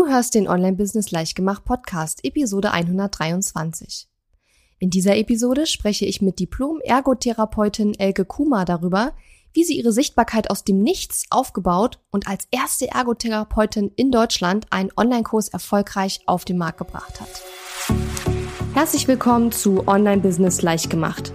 Du hörst den Online-Business Leichtgemacht Podcast, Episode 123. In dieser Episode spreche ich mit Diplom-Ergotherapeutin Elke Kuma darüber, wie sie ihre Sichtbarkeit aus dem Nichts aufgebaut und als erste Ergotherapeutin in Deutschland einen Online-Kurs erfolgreich auf den Markt gebracht hat. Herzlich willkommen zu Online Business Leichtgemacht.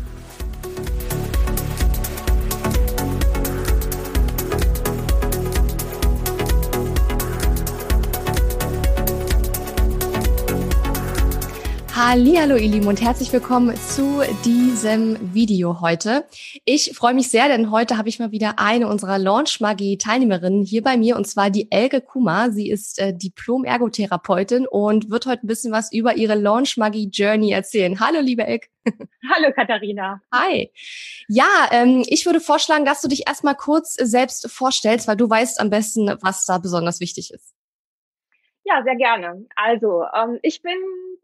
Hallo ihr Lieben und herzlich willkommen zu diesem Video heute. Ich freue mich sehr, denn heute habe ich mal wieder eine unserer Launch Magie Teilnehmerinnen hier bei mir und zwar die Elke Kuma. Sie ist äh, Diplom Ergotherapeutin und wird heute ein bisschen was über ihre Launch Magie Journey erzählen. Hallo liebe Elke. Hallo Katharina. Hi. Ja, ähm, ich würde vorschlagen, dass du dich erstmal kurz selbst vorstellst, weil du weißt am besten, was da besonders wichtig ist. Ja, sehr gerne. Also, ähm, ich bin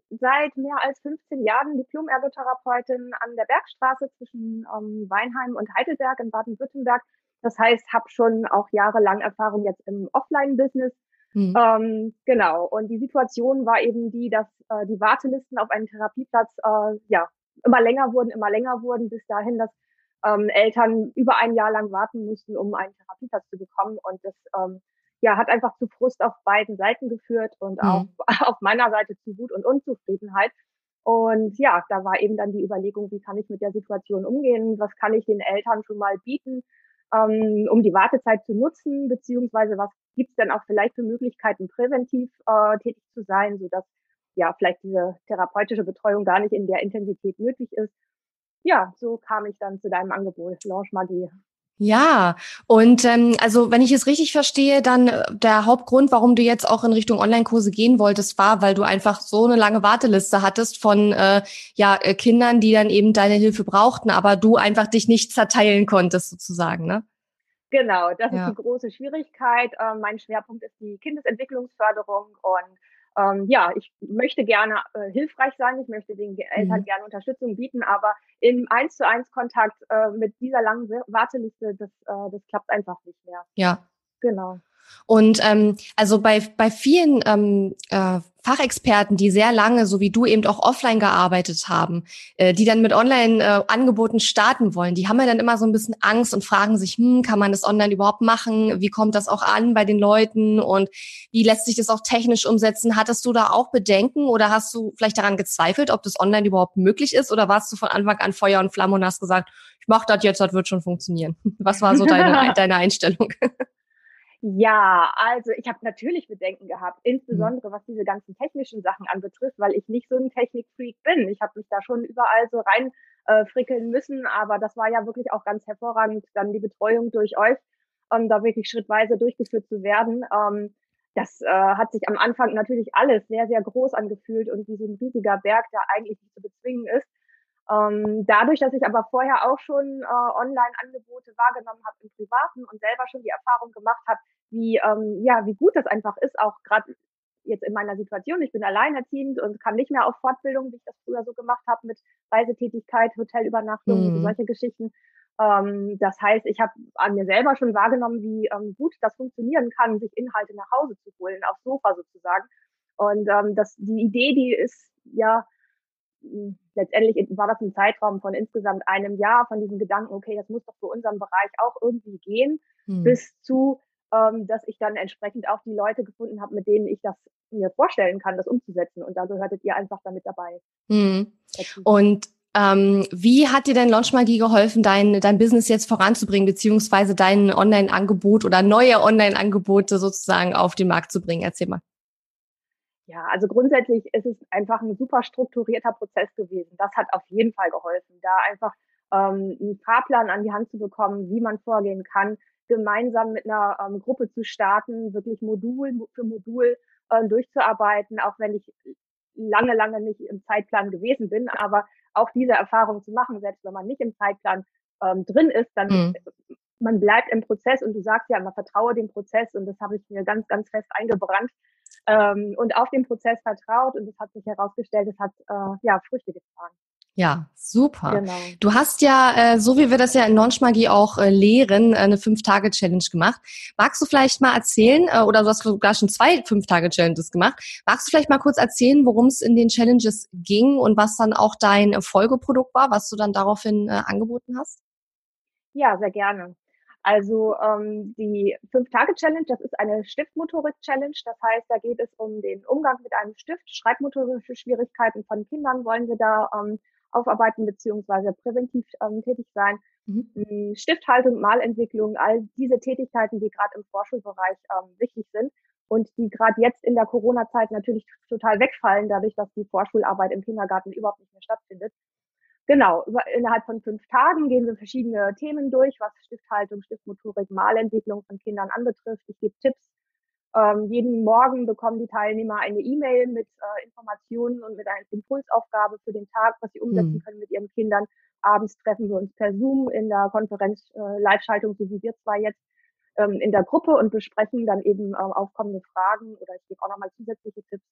seit mehr als 15 Jahren Diplom-Ergotherapeutin an der Bergstraße zwischen ähm, Weinheim und Heidelberg in Baden-Württemberg. Das heißt, habe schon auch jahrelang Erfahrung jetzt im Offline-Business. Mhm. Ähm, genau. Und die Situation war eben die, dass äh, die Wartelisten auf einen Therapieplatz äh, ja immer länger wurden, immer länger wurden, bis dahin, dass ähm, Eltern über ein Jahr lang warten mussten, um einen Therapieplatz zu bekommen. Und das ähm, ja, hat einfach zu Frust auf beiden Seiten geführt und mhm. auch auf meiner Seite zu Wut und Unzufriedenheit. Und ja, da war eben dann die Überlegung, wie kann ich mit der Situation umgehen? Was kann ich den Eltern schon mal bieten, ähm, um die Wartezeit zu nutzen? Beziehungsweise was gibt's denn auch vielleicht für Möglichkeiten, präventiv äh, tätig zu sein, sodass ja vielleicht diese therapeutische Betreuung gar nicht in der Intensität nötig ist. Ja, so kam ich dann zu deinem Angebot, Launch Magie. Ja, und ähm, also wenn ich es richtig verstehe, dann äh, der Hauptgrund, warum du jetzt auch in Richtung Online-Kurse gehen wolltest, war, weil du einfach so eine lange Warteliste hattest von äh, ja äh, Kindern, die dann eben deine Hilfe brauchten, aber du einfach dich nicht zerteilen konntest sozusagen, ne? Genau, das ja. ist die große Schwierigkeit. Äh, mein Schwerpunkt ist die Kindesentwicklungsförderung und ähm, ja, ich möchte gerne äh, hilfreich sein, ich möchte den Eltern mhm. gerne Unterstützung bieten, aber im eins zu eins Kontakt äh, mit dieser langen Warteliste, das, äh, das klappt einfach nicht mehr. Ja. Genau. Und ähm, also bei, bei vielen ähm, äh, Fachexperten, die sehr lange, so wie du eben auch offline gearbeitet haben, äh, die dann mit Online-Angeboten äh, starten wollen, die haben ja dann immer so ein bisschen Angst und fragen sich, hm, kann man das online überhaupt machen? Wie kommt das auch an bei den Leuten? Und wie lässt sich das auch technisch umsetzen? Hattest du da auch Bedenken oder hast du vielleicht daran gezweifelt, ob das online überhaupt möglich ist? Oder warst du von Anfang an Feuer und Flamme und hast gesagt, ich mach das jetzt, das wird schon funktionieren? Was war so deine, deine Einstellung? Ja, also ich habe natürlich Bedenken gehabt, mhm. insbesondere was diese ganzen technischen Sachen anbetrifft, weil ich nicht so ein Technikfreak bin. Ich habe mich da schon überall so rein äh, frickeln müssen, aber das war ja wirklich auch ganz hervorragend, dann die Betreuung durch euch, ähm, da wirklich schrittweise durchgeführt zu werden. Ähm, das äh, hat sich am Anfang natürlich alles sehr, sehr groß angefühlt und wie so ein riesiger Berg, der eigentlich nicht zu bezwingen ist. Ähm, dadurch, dass ich aber vorher auch schon äh, Online-Angebote wahrgenommen habe im Privaten und selber schon die Erfahrung gemacht habe, wie ähm, ja wie gut das einfach ist, auch gerade jetzt in meiner Situation. Ich bin alleinerziehend und kann nicht mehr auf Fortbildung, wie ich das früher so gemacht habe mit Reisetätigkeit, Hotelübernachtung, mhm. solche Geschichten. Ähm, das heißt, ich habe an mir selber schon wahrgenommen, wie ähm, gut das funktionieren kann, sich Inhalte nach Hause zu holen, aufs Sofa sozusagen. Und ähm, das, die Idee, die ist ja letztendlich war das ein Zeitraum von insgesamt einem Jahr von diesem Gedanken, okay, das muss doch für unseren Bereich auch irgendwie gehen, hm. bis zu, ähm, dass ich dann entsprechend auch die Leute gefunden habe, mit denen ich das mir vorstellen kann, das umzusetzen. Und da gehörtet ihr einfach damit dabei. Hm. Und ähm, wie hat dir denn Launchmagie geholfen, dein, dein Business jetzt voranzubringen, beziehungsweise dein Online-Angebot oder neue Online-Angebote sozusagen auf den Markt zu bringen? Erzähl mal. Ja, also grundsätzlich ist es einfach ein super strukturierter Prozess gewesen. Das hat auf jeden Fall geholfen, da einfach ähm, einen Fahrplan an die Hand zu bekommen, wie man vorgehen kann, gemeinsam mit einer ähm, Gruppe zu starten, wirklich Modul für Modul äh, durchzuarbeiten, auch wenn ich lange, lange nicht im Zeitplan gewesen bin. Aber auch diese Erfahrung zu machen, selbst wenn man nicht im Zeitplan ähm, drin ist, dann mhm. Man bleibt im Prozess und du sagst ja immer, vertraue dem Prozess und das habe ich mir ganz, ganz fest eingebrannt ähm, und auf den Prozess vertraut und es hat sich herausgestellt, es hat äh, ja Früchte getragen. Ja, super. Genau. Du hast ja, äh, so wie wir das ja in Launchmagie auch äh, lehren, äh, eine Fünf-Tage-Challenge gemacht. Magst du vielleicht mal erzählen, äh, oder du hast sogar schon zwei Fünf-Tage-Challenges gemacht, magst du vielleicht mal kurz erzählen, worum es in den Challenges ging und was dann auch dein Folgeprodukt war, was du dann daraufhin äh, angeboten hast? Ja, sehr gerne. Also ähm, die Fünf-Tage-Challenge, das ist eine Stiftmotorik-Challenge. Das heißt, da geht es um den Umgang mit einem Stift. Schreibmotorische Schwierigkeiten von Kindern wollen wir da ähm, aufarbeiten beziehungsweise präventiv ähm, tätig sein. Mhm. Hm, Stifthaltung, Malentwicklung, all diese Tätigkeiten, die gerade im Vorschulbereich ähm, wichtig sind und die gerade jetzt in der Corona-Zeit natürlich total wegfallen, dadurch, dass die Vorschularbeit im Kindergarten überhaupt nicht mehr stattfindet. Genau, über, innerhalb von fünf Tagen gehen wir verschiedene Themen durch, was Stifthaltung, Stiftmotorik, Malentwicklung von Kindern anbetrifft. Ich gebe Tipps ähm, jeden Morgen bekommen die Teilnehmer eine E-Mail mit äh, Informationen und mit einer Impulsaufgabe für den Tag, was sie umsetzen mhm. können mit ihren Kindern. Abends treffen wir uns per Zoom in der Konferenz äh, Live-Schaltung, so wie wir zwei jetzt, ähm, in der Gruppe und besprechen dann eben äh, aufkommende Fragen oder ich gebe auch nochmal zusätzliche Tipps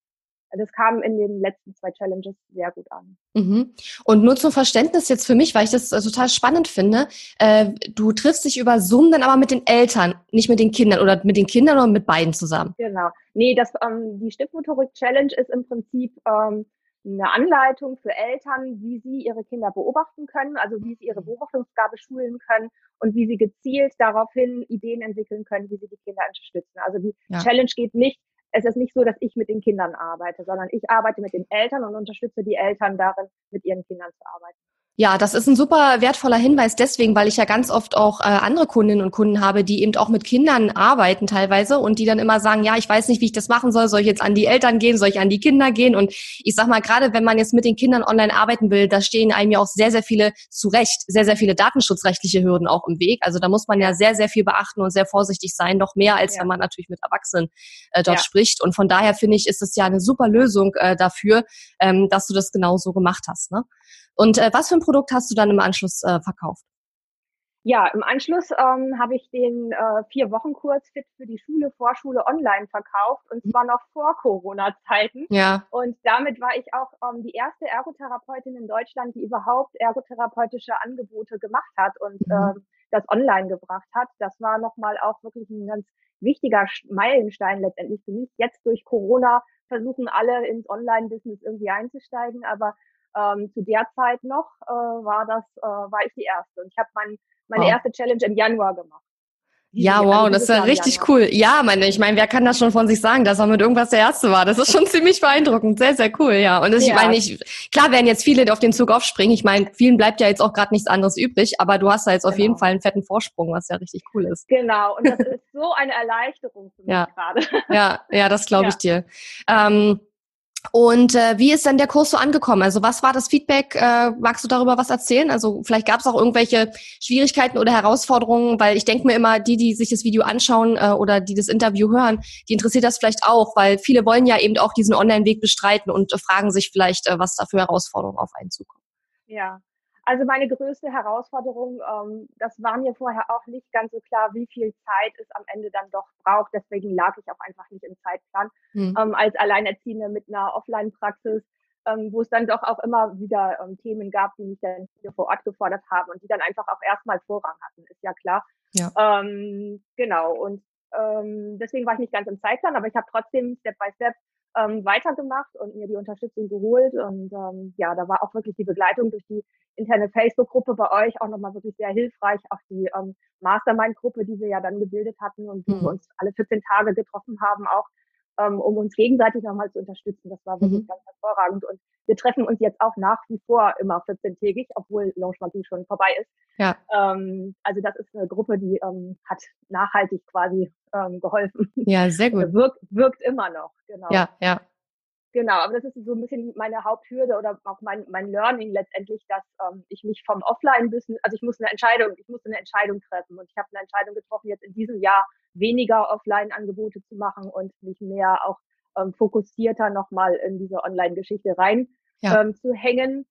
das kam in den letzten zwei Challenges sehr gut an. Mhm. Und nur zum Verständnis jetzt für mich, weil ich das äh, total spannend finde, äh, du triffst dich über Zoom dann aber mit den Eltern, nicht mit den Kindern oder mit den Kindern oder mit beiden zusammen? Genau. Nee, das, ähm, die Stiftmotorik-Challenge ist im Prinzip ähm, eine Anleitung für Eltern, wie sie ihre Kinder beobachten können, also wie sie ihre mhm. Beobachtungsgabe schulen können und wie sie gezielt daraufhin Ideen entwickeln können, wie sie die Kinder unterstützen. Also die ja. Challenge geht nicht es ist nicht so, dass ich mit den Kindern arbeite, sondern ich arbeite mit den Eltern und unterstütze die Eltern darin, mit ihren Kindern zu arbeiten. Ja, das ist ein super wertvoller Hinweis deswegen, weil ich ja ganz oft auch äh, andere Kundinnen und Kunden habe, die eben auch mit Kindern arbeiten teilweise und die dann immer sagen, ja, ich weiß nicht, wie ich das machen soll, soll ich jetzt an die Eltern gehen, soll ich an die Kinder gehen und ich sag mal, gerade wenn man jetzt mit den Kindern online arbeiten will, da stehen einem ja auch sehr, sehr viele, zu Recht, sehr, sehr viele datenschutzrechtliche Hürden auch im Weg. Also da muss man ja sehr, sehr viel beachten und sehr vorsichtig sein, noch mehr als ja. wenn man natürlich mit Erwachsenen äh, dort ja. spricht und von daher finde ich, ist es ja eine super Lösung äh, dafür, ähm, dass du das genau so gemacht hast. Ne? Und äh, was für ein Produkt hast du dann im Anschluss äh, verkauft? Ja, im Anschluss ähm, habe ich den äh, vier Wochen Kurs Fit für die Schule, Vorschule online verkauft und zwar noch vor Corona-Zeiten. Ja. Und damit war ich auch ähm, die erste Ergotherapeutin in Deutschland, die überhaupt ergotherapeutische Angebote gemacht hat und mhm. ähm, das online gebracht hat. Das war nochmal auch wirklich ein ganz wichtiger Meilenstein letztendlich für mich. Jetzt durch Corona versuchen alle ins Online-Business irgendwie einzusteigen, aber ähm, zu der Zeit noch äh, war das, äh, war ich die erste. Und ich habe mein, meine wow. erste Challenge im Januar gemacht. Ja, wow, also das ist ja richtig cool. Ja, meine, ich meine, wer kann das schon von sich sagen, dass er mit irgendwas der Erste war? Das ist schon ziemlich beeindruckend. Sehr, sehr cool, ja. Und das, ja. ich meine, ich, klar werden jetzt viele auf den Zug aufspringen. Ich meine, vielen bleibt ja jetzt auch gerade nichts anderes übrig, aber du hast da jetzt genau. auf jeden genau. Fall einen fetten Vorsprung, was ja richtig cool ist. Genau, und das ist so eine Erleichterung für mich ja. gerade. Ja, ja, das glaube ich dir. Ähm, und äh, wie ist denn der Kurs so angekommen? Also was war das Feedback? Äh, magst du darüber was erzählen? Also vielleicht gab es auch irgendwelche Schwierigkeiten oder Herausforderungen, weil ich denke mir immer, die, die sich das Video anschauen äh, oder die das Interview hören, die interessiert das vielleicht auch, weil viele wollen ja eben auch diesen Online-Weg bestreiten und äh, fragen sich vielleicht, äh, was da für Herausforderungen auf einen zukommen. Ja, also meine größte Herausforderung, ähm, das war mir vorher auch nicht ganz so klar, wie viel Zeit es am Ende dann doch braucht. Deswegen lag ich auch einfach nicht im Zeitplan. Mhm. Ähm, als Alleinerziehende mit einer Offline-Praxis, ähm, wo es dann doch auch immer wieder ähm, Themen gab, die mich dann hier vor Ort gefordert haben und die dann einfach auch erstmal Vorrang hatten, ist ja klar. Ja. Ähm, genau. Und ähm, deswegen war ich nicht ganz im Zeitplan, aber ich habe trotzdem Step by Step ähm, weitergemacht und mir die Unterstützung geholt. Und ähm, ja, da war auch wirklich die Begleitung durch die interne Facebook-Gruppe bei euch auch nochmal wirklich sehr hilfreich. Auch die ähm, Mastermind-Gruppe, die wir ja dann gebildet hatten und mhm. wir uns alle 14 Tage getroffen haben, auch ähm, um uns gegenseitig nochmal zu unterstützen. Das war wirklich mhm. ganz hervorragend. Und wir treffen uns jetzt auch nach wie vor immer 14-tägig, obwohl Lounge Magie schon vorbei ist. Ja. Ähm, also das ist eine Gruppe, die ähm, hat nachhaltig quasi ähm, geholfen. Ja, sehr gut. wirkt, wirkt immer noch, genau. Ja, ja. Genau, aber das ist so ein bisschen meine Haupthürde oder auch mein, mein Learning letztendlich, dass ähm, ich mich vom Offline-Business, also ich muss eine Entscheidung, ich muss eine Entscheidung treffen und ich habe eine Entscheidung getroffen, jetzt in diesem Jahr weniger Offline-Angebote zu machen und mich mehr auch ähm, fokussierter nochmal in diese Online-Geschichte rein ja. ähm, zu hängen.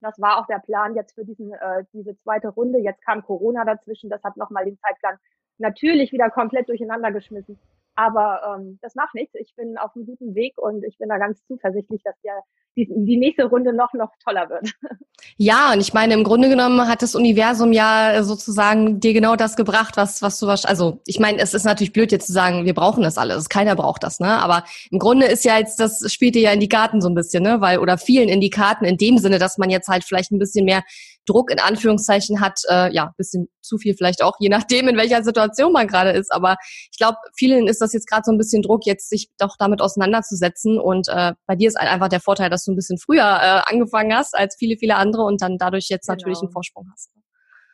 Das war auch der Plan jetzt für diesen, äh, diese zweite Runde. Jetzt kam Corona dazwischen, das hat nochmal den Zeitplan natürlich wieder komplett durcheinander geschmissen. Aber ähm, das macht nichts. Ich bin auf einem guten Weg und ich bin da ganz zuversichtlich, dass der, die, die nächste Runde noch, noch toller wird. Ja, und ich meine, im Grunde genommen hat das Universum ja sozusagen dir genau das gebracht, was, was du was, also ich meine, es ist natürlich blöd jetzt zu sagen, wir brauchen das alles. Keiner braucht das, ne? Aber im Grunde ist ja jetzt, das spielt dir ja in die Karten so ein bisschen, ne? Weil, oder vielen in die Karten in dem Sinne, dass man jetzt halt vielleicht ein bisschen mehr Druck in Anführungszeichen hat, äh, ja, bisschen zu viel vielleicht auch, je nachdem, in welcher Situation man gerade ist. Aber ich glaube, vielen ist das jetzt gerade so ein bisschen Druck, jetzt sich doch damit auseinanderzusetzen. Und äh, bei dir ist halt einfach der Vorteil, dass du ein bisschen früher äh, angefangen hast als viele, viele andere und dann dadurch jetzt genau. natürlich einen Vorsprung hast.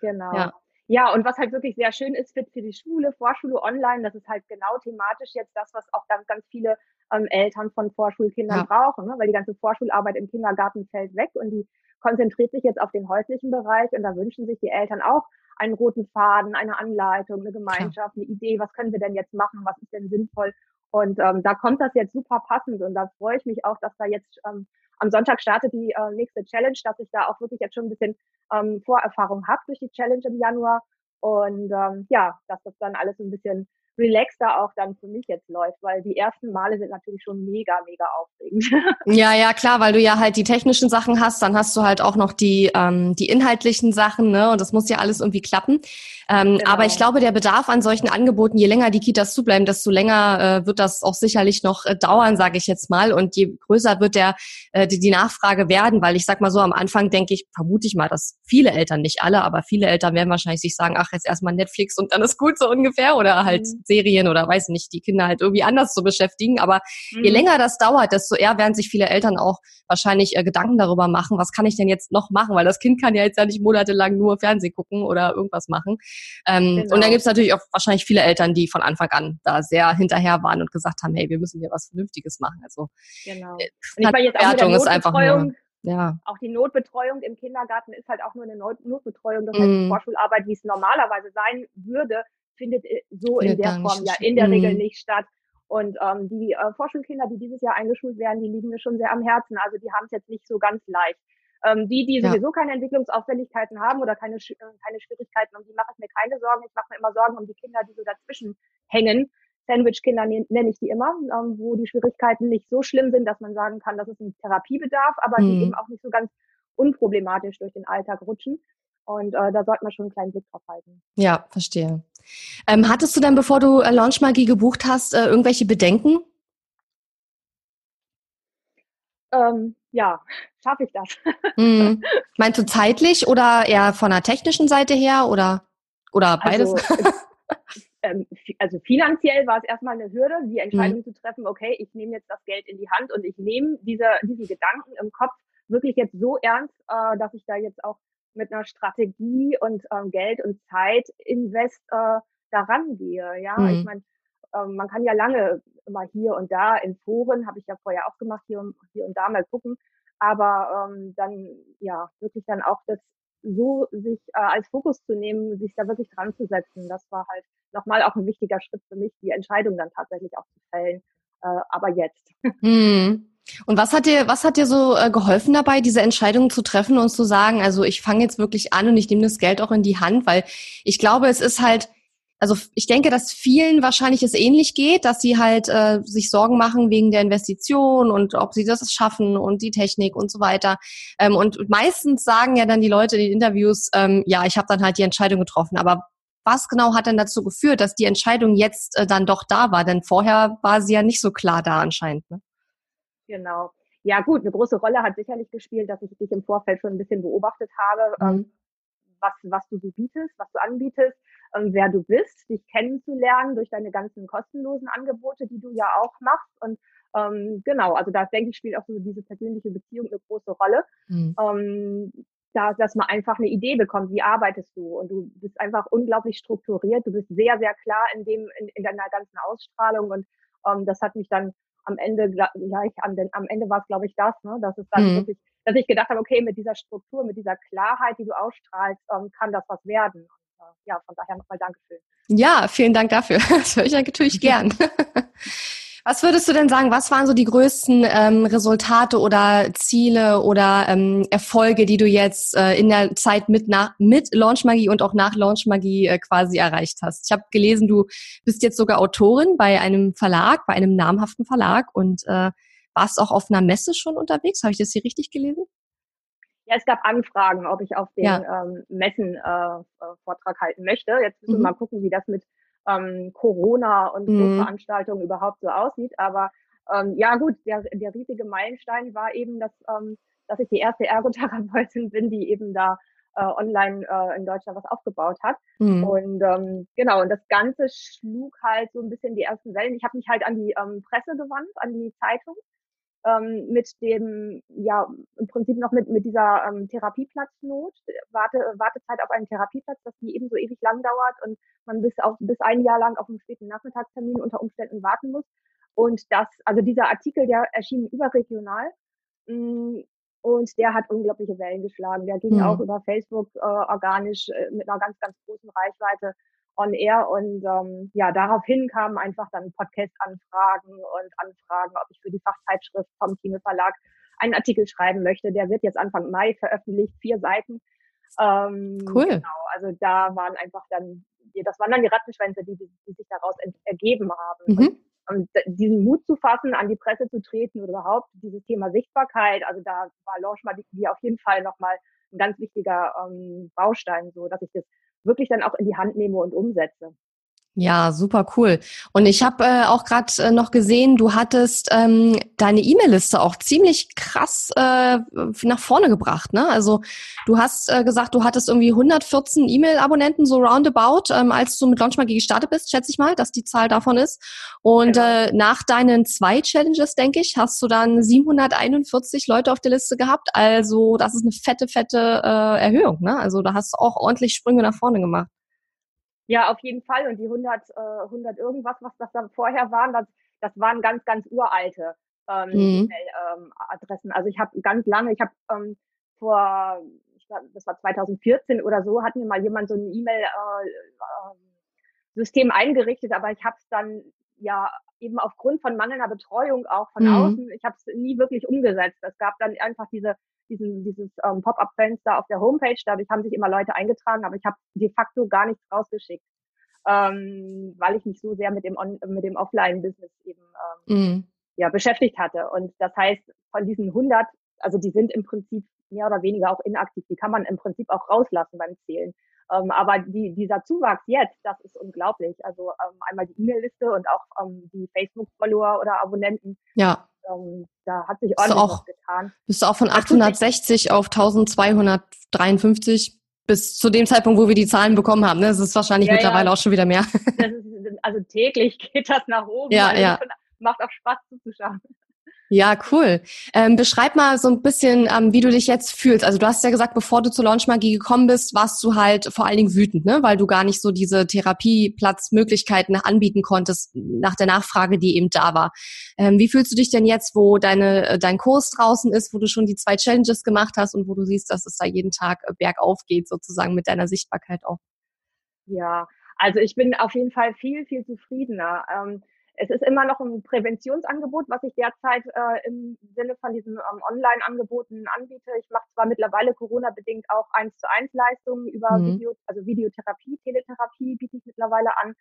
Genau. Ja. Ja, und was halt wirklich sehr schön ist für, für die Schule, Vorschule online, das ist halt genau thematisch jetzt das, was auch ganz, ganz viele ähm, Eltern von Vorschulkindern ja. brauchen, ne? weil die ganze Vorschularbeit im Kindergarten fällt weg und die konzentriert sich jetzt auf den häuslichen Bereich und da wünschen sich die Eltern auch einen roten Faden, eine Anleitung, eine Gemeinschaft, eine Idee, was können wir denn jetzt machen, was ist denn sinnvoll. Und ähm, da kommt das jetzt super passend und da freue ich mich auch, dass da jetzt ähm, am Sonntag startet die äh, nächste Challenge, dass ich da auch wirklich jetzt schon ein bisschen ähm, Vorerfahrung habe durch die Challenge im Januar. Und ähm, ja, dass das dann alles so ein bisschen relaxter auch dann für mich jetzt läuft, weil die ersten Male sind natürlich schon mega, mega aufregend. Ja, ja, klar, weil du ja halt die technischen Sachen hast, dann hast du halt auch noch die, ähm, die inhaltlichen Sachen, ne? Und das muss ja alles irgendwie klappen. Ähm, genau. Aber ich glaube, der Bedarf an solchen Angeboten, je länger die Kitas zubleiben, desto länger äh, wird das auch sicherlich noch äh, dauern, sage ich jetzt mal. Und je größer wird der äh, die, die Nachfrage werden, weil ich sag mal so, am Anfang denke ich, vermute ich mal, dass viele Eltern, nicht alle, aber viele Eltern werden wahrscheinlich sich sagen, ach, jetzt erstmal Netflix und dann ist gut so ungefähr oder halt mhm. Serien oder weiß nicht, die Kinder halt irgendwie anders zu beschäftigen. Aber mhm. je länger das dauert, desto eher werden sich viele Eltern auch wahrscheinlich äh, Gedanken darüber machen, was kann ich denn jetzt noch machen, weil das Kind kann ja jetzt ja nicht monatelang nur Fernsehen gucken oder irgendwas machen. Ähm, genau. Und dann gibt es natürlich auch wahrscheinlich viele Eltern, die von Anfang an da sehr hinterher waren und gesagt haben, hey, wir müssen hier was Vernünftiges machen. Also genau. Äh, und ich war jetzt auch der ist einfach nur, ja. Auch die Notbetreuung im Kindergarten ist halt auch nur eine Not Notbetreuung. Das heißt, mm. Vorschularbeit, wie es normalerweise sein würde, findet äh, so findet in der Form ja in der. Regel nicht statt. Und ähm, die äh, Vorschulkinder, die dieses Jahr eingeschult werden, die liegen mir schon sehr am Herzen. Also die haben es jetzt nicht so ganz leicht. Ähm, die, die sowieso ja. keine Entwicklungsauffälligkeiten haben oder keine, äh, keine Schwierigkeiten, um die mache ich mir keine Sorgen. Ich mache mir immer Sorgen um die Kinder, die so dazwischen hängen. Sandwich-Kinder nenne ich die immer, ähm, wo die Schwierigkeiten nicht so schlimm sind, dass man sagen kann, das ist ein Therapiebedarf, aber mhm. die eben auch nicht so ganz unproblematisch durch den Alltag rutschen. Und äh, da sollte man schon einen kleinen Blick drauf halten. Ja, verstehe. Ähm, hattest du dann, bevor du äh, Launchmagie gebucht hast, äh, irgendwelche Bedenken? Ähm, ja, schaffe ich das. Mhm. Meinst du zeitlich oder eher von der technischen Seite her oder, oder beides? Also, ähm, also finanziell war es erstmal eine Hürde, die Entscheidung mhm. zu treffen, okay, ich nehme jetzt das Geld in die Hand und ich nehme diese, diesen Gedanken im Kopf wirklich jetzt so ernst, äh, dass ich da jetzt auch mit einer Strategie und ähm, Geld und Zeit invest äh, daran gehe. Ja, mhm. ich meine, ähm, man kann ja lange immer hier und da in Foren, habe ich ja vorher auch gemacht, hier, hier und da mal gucken, aber ähm, dann ja wirklich dann auch das so sich äh, als Fokus zu nehmen, sich da wirklich dran zu setzen, das war halt nochmal auch ein wichtiger Schritt für mich, die Entscheidung dann tatsächlich auch zu fällen. Äh, aber jetzt. Hm. Und was hat dir, was hat dir so äh, geholfen dabei, diese Entscheidung zu treffen und zu sagen, also ich fange jetzt wirklich an und ich nehme das Geld auch in die Hand, weil ich glaube, es ist halt, also ich denke, dass vielen wahrscheinlich es ähnlich geht, dass sie halt äh, sich Sorgen machen wegen der Investition und ob sie das schaffen und die Technik und so weiter. Ähm, und meistens sagen ja dann die Leute in den Interviews, ähm, ja, ich habe dann halt die Entscheidung getroffen. Aber was genau hat denn dazu geführt, dass die Entscheidung jetzt äh, dann doch da war? Denn vorher war sie ja nicht so klar da anscheinend. Ne? Genau. Ja gut, eine große Rolle hat sicherlich gespielt, dass ich dich im Vorfeld schon ein bisschen beobachtet habe, mhm. ähm, was, was du so bietest, was du anbietest, ähm, wer du bist, dich kennenzulernen durch deine ganzen kostenlosen Angebote, die du ja auch machst. Und ähm, genau, also da denke ich, spielt auch so diese persönliche Beziehung eine große Rolle. Mhm. Ähm, da, dass man einfach eine Idee bekommt, wie arbeitest du. Und du bist einfach unglaublich strukturiert, du bist sehr, sehr klar in dem, in, in deiner ganzen Ausstrahlung und ähm, das hat mich dann am Ende, ja, ich, am, am Ende war es, glaube ich, das, ne, dass es dann mhm. wirklich, dass ich gedacht habe, okay, mit dieser Struktur, mit dieser Klarheit, die du ausstrahlst, ähm, kann das was werden. Und, äh, ja, von daher nochmal Dankeschön. Ja, vielen Dank dafür. Das höre ich natürlich gern. Was würdest du denn sagen, was waren so die größten ähm, Resultate oder Ziele oder ähm, Erfolge, die du jetzt äh, in der Zeit mit, nach, mit Launchmagie und auch nach Launchmagie äh, quasi erreicht hast? Ich habe gelesen, du bist jetzt sogar Autorin bei einem Verlag, bei einem namhaften Verlag und äh, warst auch auf einer Messe schon unterwegs. Habe ich das hier richtig gelesen? Ja, es gab Anfragen, ob ich auf den ja. ähm, Messen äh, äh Vortrag halten möchte. Jetzt müssen mhm. wir mal gucken, wie das mit ähm, Corona und mhm. Veranstaltungen überhaupt so aussieht. Aber ähm, ja gut, der, der riesige Meilenstein war eben, dass, ähm, dass ich die erste Ergotherapeutin bin, die eben da äh, online äh, in Deutschland was aufgebaut hat. Mhm. Und ähm, genau, und das Ganze schlug halt so ein bisschen die ersten Wellen. Ich habe mich halt an die ähm, Presse gewandt, an die Zeitung ähm, mit dem, ja, im Prinzip noch mit, mit dieser ähm, Therapieplatznot, Warte, Wartezeit auf einen Therapieplatz, dass die ebenso ewig lang dauert und man bis auf, bis ein Jahr lang auf einen späten Nachmittagstermin unter Umständen warten muss. Und das, also dieser Artikel, der erschien überregional. Mh, mm, und der hat unglaubliche Wellen geschlagen. Der ging mhm. auch über Facebook äh, organisch äh, mit einer ganz, ganz großen Reichweite on air und ähm, ja, daraufhin kamen einfach dann Podcast-Anfragen und Anfragen, ob ich für die Fachzeitschrift vom Thieme Verlag einen Artikel schreiben möchte. Der wird jetzt Anfang Mai veröffentlicht, vier Seiten. Ähm, cool. Genau, also da waren einfach dann, das waren dann die Rattenschwänze, die, die sich daraus ergeben haben. Mhm. Und, und, diesen Mut zu fassen, an die Presse zu treten oder überhaupt dieses Thema Sichtbarkeit, also da war Launch mal die, auf jeden Fall nochmal ein ganz wichtiger ähm, Baustein, so dass ich das wirklich dann auch in die Hand nehme und umsetze. Ja, super cool. Und ich habe äh, auch gerade äh, noch gesehen, du hattest ähm, deine E-Mail-Liste auch ziemlich krass äh, nach vorne gebracht. Ne? Also du hast äh, gesagt, du hattest irgendwie 114 E-Mail-Abonnenten so roundabout, ähm, als du mit Launchmagie gestartet bist, schätze ich mal, dass die Zahl davon ist. Und genau. äh, nach deinen zwei Challenges, denke ich, hast du dann 741 Leute auf der Liste gehabt. Also das ist eine fette, fette äh, Erhöhung. Ne? Also da hast du auch ordentlich Sprünge nach vorne gemacht. Ja, auf jeden Fall. Und die 100, äh, 100 irgendwas, was das dann vorher waren, das, das waren ganz, ganz uralte ähm, mhm. E-Mail-Adressen. also ich habe ganz lange, ich habe ähm, vor, ich glaub, das war 2014 oder so, hat mir mal jemand so ein E-Mail-System äh, äh, eingerichtet, aber ich habe es dann ja eben aufgrund von mangelnder Betreuung auch von mhm. außen, ich habe es nie wirklich umgesetzt. Es gab dann einfach diese diesen, dieses ähm, Pop-up-Fenster auf der Homepage. Dadurch haben sich immer Leute eingetragen, aber ich habe de facto gar nichts rausgeschickt, ähm, weil ich mich so sehr mit dem, On mit dem Offline-Business eben ähm, mhm. ja, beschäftigt hatte. Und das heißt, von diesen 100, also die sind im Prinzip mehr oder weniger auch inaktiv. Die kann man im Prinzip auch rauslassen beim Zählen. Ähm, aber die, dieser Zuwachs jetzt, das ist unglaublich. Also ähm, einmal die E-Mail-Liste und auch ähm, die Facebook-Follower oder Abonnenten. Ja ähm, da hat sich ordentlich auch, was getan. Bist du auch von 860 auf 1253 bis zu dem Zeitpunkt, wo wir die Zahlen bekommen haben. Ne? Das ist wahrscheinlich ja, mittlerweile ja. auch schon wieder mehr. Ist, also täglich geht das nach oben. Ja, also ja. Macht auch Spaß zuzuschauen. Ja, cool. Ähm, beschreib mal so ein bisschen, ähm, wie du dich jetzt fühlst. Also du hast ja gesagt, bevor du zur Launchmagie gekommen bist, warst du halt vor allen Dingen wütend, ne? weil du gar nicht so diese Therapieplatzmöglichkeiten anbieten konntest nach der Nachfrage, die eben da war. Ähm, wie fühlst du dich denn jetzt, wo deine, äh, dein Kurs draußen ist, wo du schon die zwei Challenges gemacht hast und wo du siehst, dass es da jeden Tag äh, bergauf geht, sozusagen mit deiner Sichtbarkeit auch? Ja, also ich bin auf jeden Fall viel, viel zufriedener. Ähm, es ist immer noch ein Präventionsangebot, was ich derzeit äh, im Sinne von diesen ähm, Online-Angeboten anbiete. Ich mache zwar mittlerweile Corona-bedingt auch eins zu eins Leistungen über mhm. Video, also Videotherapie, Teletherapie biete ich mittlerweile an.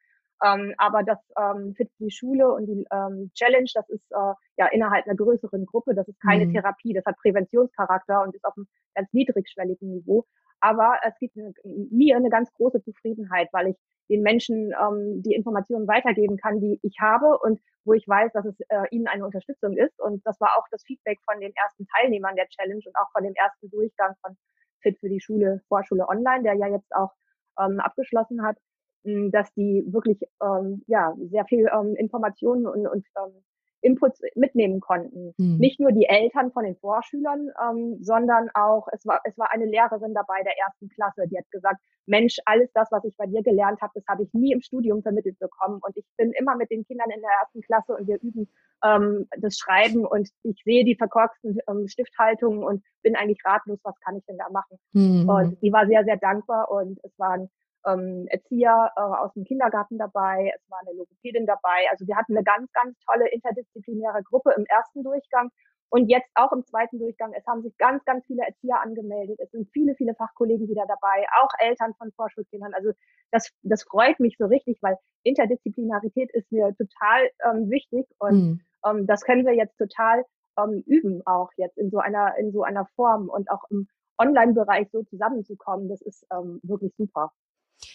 Ähm, aber das ähm, Fit die Schule und die ähm, Challenge, das ist äh, ja innerhalb einer größeren Gruppe, das ist keine mhm. Therapie, das hat Präventionscharakter und ist auf einem ganz niedrigschwelligen Niveau. Aber es gibt eine, mir eine ganz große Zufriedenheit, weil ich den Menschen ähm, die Informationen weitergeben kann, die ich habe und wo ich weiß, dass es äh, ihnen eine Unterstützung ist. Und das war auch das Feedback von den ersten Teilnehmern der Challenge und auch von dem ersten Durchgang von Fit für die Schule, Vorschule Online, der ja jetzt auch ähm, abgeschlossen hat, dass die wirklich ähm, ja sehr viel ähm, Informationen und, und ähm, Inputs mitnehmen konnten. Mhm. Nicht nur die Eltern von den Vorschülern, ähm, sondern auch, es war, es war eine Lehrerin dabei der ersten Klasse, die hat gesagt, Mensch, alles das, was ich bei dir gelernt habe, das habe ich nie im Studium vermittelt bekommen. Und ich bin immer mit den Kindern in der ersten Klasse und wir üben ähm, das Schreiben und ich sehe die verkorksten ähm, Stifthaltungen und bin eigentlich ratlos, was kann ich denn da machen? Mhm. Und sie war sehr, sehr dankbar und es waren ähm, Erzieher äh, aus dem Kindergarten dabei, es war eine Logopädin dabei. Also wir hatten eine ganz, ganz tolle interdisziplinäre Gruppe im ersten Durchgang und jetzt auch im zweiten Durchgang. Es haben sich ganz, ganz viele Erzieher angemeldet. Es sind viele, viele Fachkollegen wieder dabei, auch Eltern von Vorschulkindern. Also das, das freut mich so richtig, weil Interdisziplinarität ist mir total ähm, wichtig und mhm. ähm, das können wir jetzt total ähm, üben auch jetzt in so einer in so einer Form und auch im Online-Bereich so zusammenzukommen. Das ist ähm, wirklich super.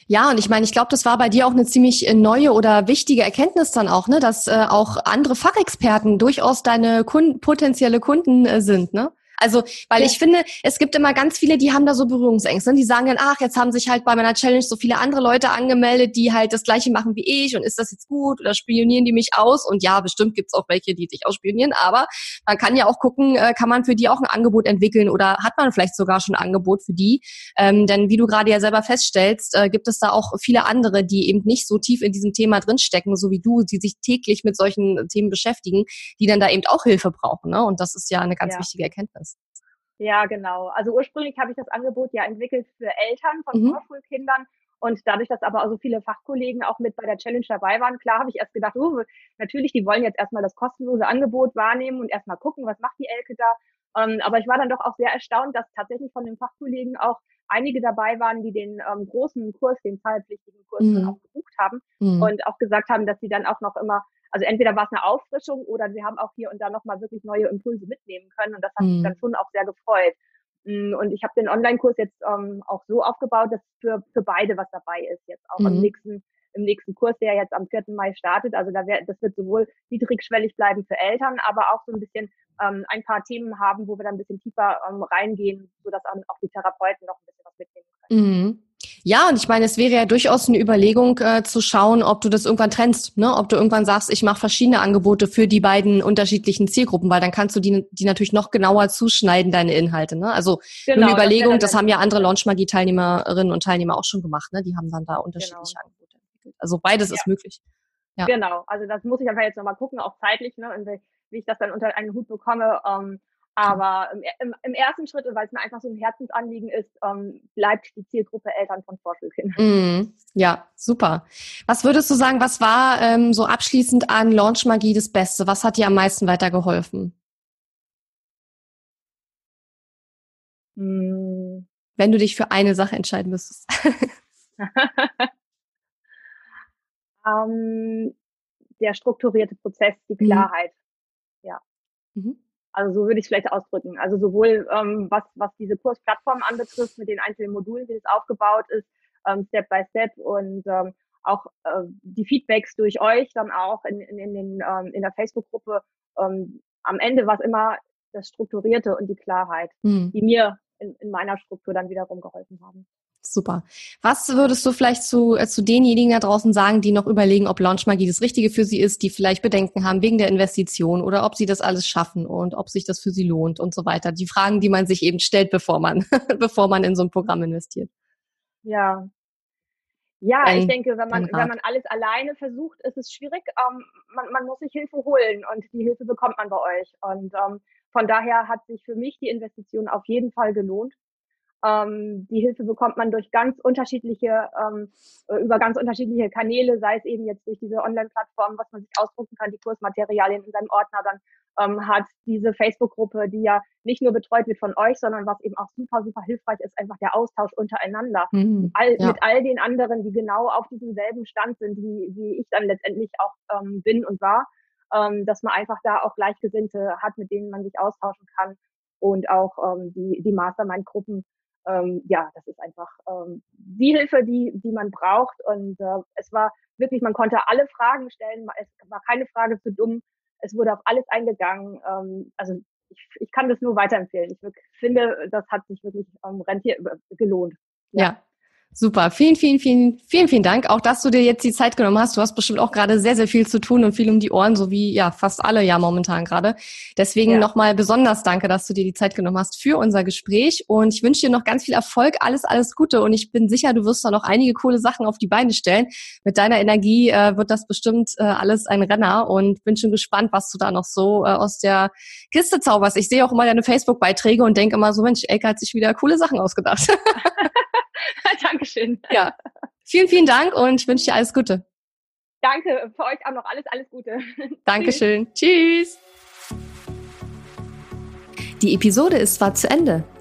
Ja, und ich meine, ich glaube, das war bei dir auch eine ziemlich äh, neue oder wichtige Erkenntnis dann auch, ne, dass äh, auch andere Fachexperten durchaus deine Kunden, potenzielle Kunden äh, sind, ne? Also, weil ja. ich finde, es gibt immer ganz viele, die haben da so Berührungsängste. Die sagen dann, ach, jetzt haben sich halt bei meiner Challenge so viele andere Leute angemeldet, die halt das gleiche machen wie ich und ist das jetzt gut oder spionieren die mich aus? Und ja, bestimmt gibt's auch welche, die dich ausspionieren, aber man kann ja auch gucken, äh, kann man für die auch ein Angebot entwickeln oder hat man vielleicht sogar schon ein Angebot für die? Ähm, denn wie du gerade ja selber feststellst, äh, gibt es da auch viele andere, die eben nicht so tief in diesem Thema drinstecken, so wie du, die sich täglich mit solchen Themen beschäftigen, die dann da eben auch Hilfe brauchen. Ne? Und das ist ja eine ganz ja. wichtige Erkenntnis. Ja, genau. Also ursprünglich habe ich das Angebot ja entwickelt für Eltern von mhm. Vorschulkindern. Und dadurch, dass aber so viele Fachkollegen auch mit bei der Challenge dabei waren, klar habe ich erst gedacht, oh, natürlich, die wollen jetzt erstmal das kostenlose Angebot wahrnehmen und erstmal gucken, was macht die Elke da. Ähm, aber ich war dann doch auch sehr erstaunt, dass tatsächlich von den Fachkollegen auch einige dabei waren, die den ähm, großen Kurs, den zahlpflichtigen Kurs mhm. dann auch gebucht haben mhm. und auch gesagt haben, dass sie dann auch noch immer also entweder war es eine Auffrischung oder sie haben auch hier und da nochmal wirklich neue Impulse mitnehmen können und das hat mhm. mich dann schon auch sehr gefreut. Mm, und ich habe den Online-Kurs jetzt ähm, auch so aufgebaut, dass für, für beide was dabei ist jetzt auch mhm. im nächsten im nächsten Kurs, der jetzt am 4. Mai startet. Also da wär, das wird sowohl niedrigschwellig bleiben für Eltern, aber auch so ein bisschen ähm, ein paar Themen haben, wo wir dann ein bisschen tiefer ähm, reingehen, sodass auch die Therapeuten noch ein bisschen was mitnehmen können. Mhm. Ja, und ich meine, es wäre ja durchaus eine Überlegung äh, zu schauen, ob du das irgendwann trennst, ne? ob du irgendwann sagst, ich mache verschiedene Angebote für die beiden unterschiedlichen Zielgruppen, weil dann kannst du die, die natürlich noch genauer zuschneiden, deine Inhalte. Ne? Also genau, eine Überlegung, das, das haben ja andere Launchmagie-Teilnehmerinnen und Teilnehmer auch schon gemacht, ne? die haben dann da unterschiedliche genau. Angebote entwickelt. Also beides ja. ist möglich. Ja. Genau, also das muss ich einfach jetzt nochmal gucken, auch zeitlich, ne? und wie ich das dann unter einen Hut bekomme. Ähm, aber im, im, im ersten Schritt, weil es mir einfach so ein Herzensanliegen ist, ähm, bleibt die Zielgruppe Eltern von Vorschulkindern. Mm, ja, super. Was würdest du sagen, was war ähm, so abschließend an Launchmagie das Beste? Was hat dir am meisten weitergeholfen? Mm. Wenn du dich für eine Sache entscheiden müsstest. ähm, der strukturierte Prozess, die mhm. Klarheit. Mhm. Ja. Mhm. Also so würde ich es vielleicht ausdrücken. Also sowohl ähm, was, was diese Kursplattform anbetrifft, mit den einzelnen Modulen, wie das aufgebaut ist, ähm, Step by Step und ähm, auch äh, die Feedbacks durch euch dann auch in, in, in, den, ähm, in der Facebook-Gruppe. Ähm, am Ende war es immer das Strukturierte und die Klarheit, mhm. die mir in, in meiner Struktur dann wiederum geholfen haben. Super. Was würdest du vielleicht zu, äh, zu denjenigen da draußen sagen, die noch überlegen, ob Launchmagie das Richtige für sie ist, die vielleicht Bedenken haben wegen der Investition oder ob sie das alles schaffen und ob sich das für sie lohnt und so weiter? Die Fragen, die man sich eben stellt, bevor man, bevor man in so ein Programm investiert. Ja. Ja, ein, ich denke, wenn man, wenn man alles alleine versucht, ist es schwierig. Ähm, man, man muss sich Hilfe holen und die Hilfe bekommt man bei euch. Und ähm, von daher hat sich für mich die Investition auf jeden Fall gelohnt. Ähm, die Hilfe bekommt man durch ganz unterschiedliche, ähm, äh, über ganz unterschiedliche Kanäle, sei es eben jetzt durch diese Online-Plattform, was man sich ausdrucken kann, die Kursmaterialien in seinem Ordner dann ähm, hat, diese Facebook-Gruppe, die ja nicht nur betreut wird von euch, sondern was eben auch super, super hilfreich ist, einfach der Austausch untereinander. Mhm, all, ja. Mit all den anderen, die genau auf diesem selben Stand sind, wie, wie ich dann letztendlich auch ähm, bin und war, ähm, dass man einfach da auch Gleichgesinnte hat, mit denen man sich austauschen kann und auch ähm, die, die Mastermind-Gruppen, ähm, ja, das ist einfach ähm, die Hilfe, die, die man braucht. Und äh, es war wirklich, man konnte alle Fragen stellen, es war keine Frage zu dumm, es wurde auf alles eingegangen. Ähm, also ich, ich kann das nur weiterempfehlen. Ich finde, das hat sich wirklich ähm, rentiert, gelohnt. ja. ja. Super. Vielen, vielen, vielen, vielen, vielen Dank. Auch, dass du dir jetzt die Zeit genommen hast. Du hast bestimmt auch gerade sehr, sehr viel zu tun und viel um die Ohren, so wie ja fast alle ja momentan gerade. Deswegen ja. nochmal besonders danke, dass du dir die Zeit genommen hast für unser Gespräch. Und ich wünsche dir noch ganz viel Erfolg, alles, alles Gute. Und ich bin sicher, du wirst da noch einige coole Sachen auf die Beine stellen. Mit deiner Energie äh, wird das bestimmt äh, alles ein Renner und bin schon gespannt, was du da noch so äh, aus der Kiste zauberst. Ich sehe auch immer deine Facebook-Beiträge und denke immer so, Mensch, Elke hat sich wieder coole Sachen ausgedacht. Dankeschön. Ja. Vielen, vielen Dank und ich wünsche dir alles Gute. Danke, für euch auch noch alles, alles Gute. Dankeschön. Tschüss. Die Episode ist zwar zu Ende,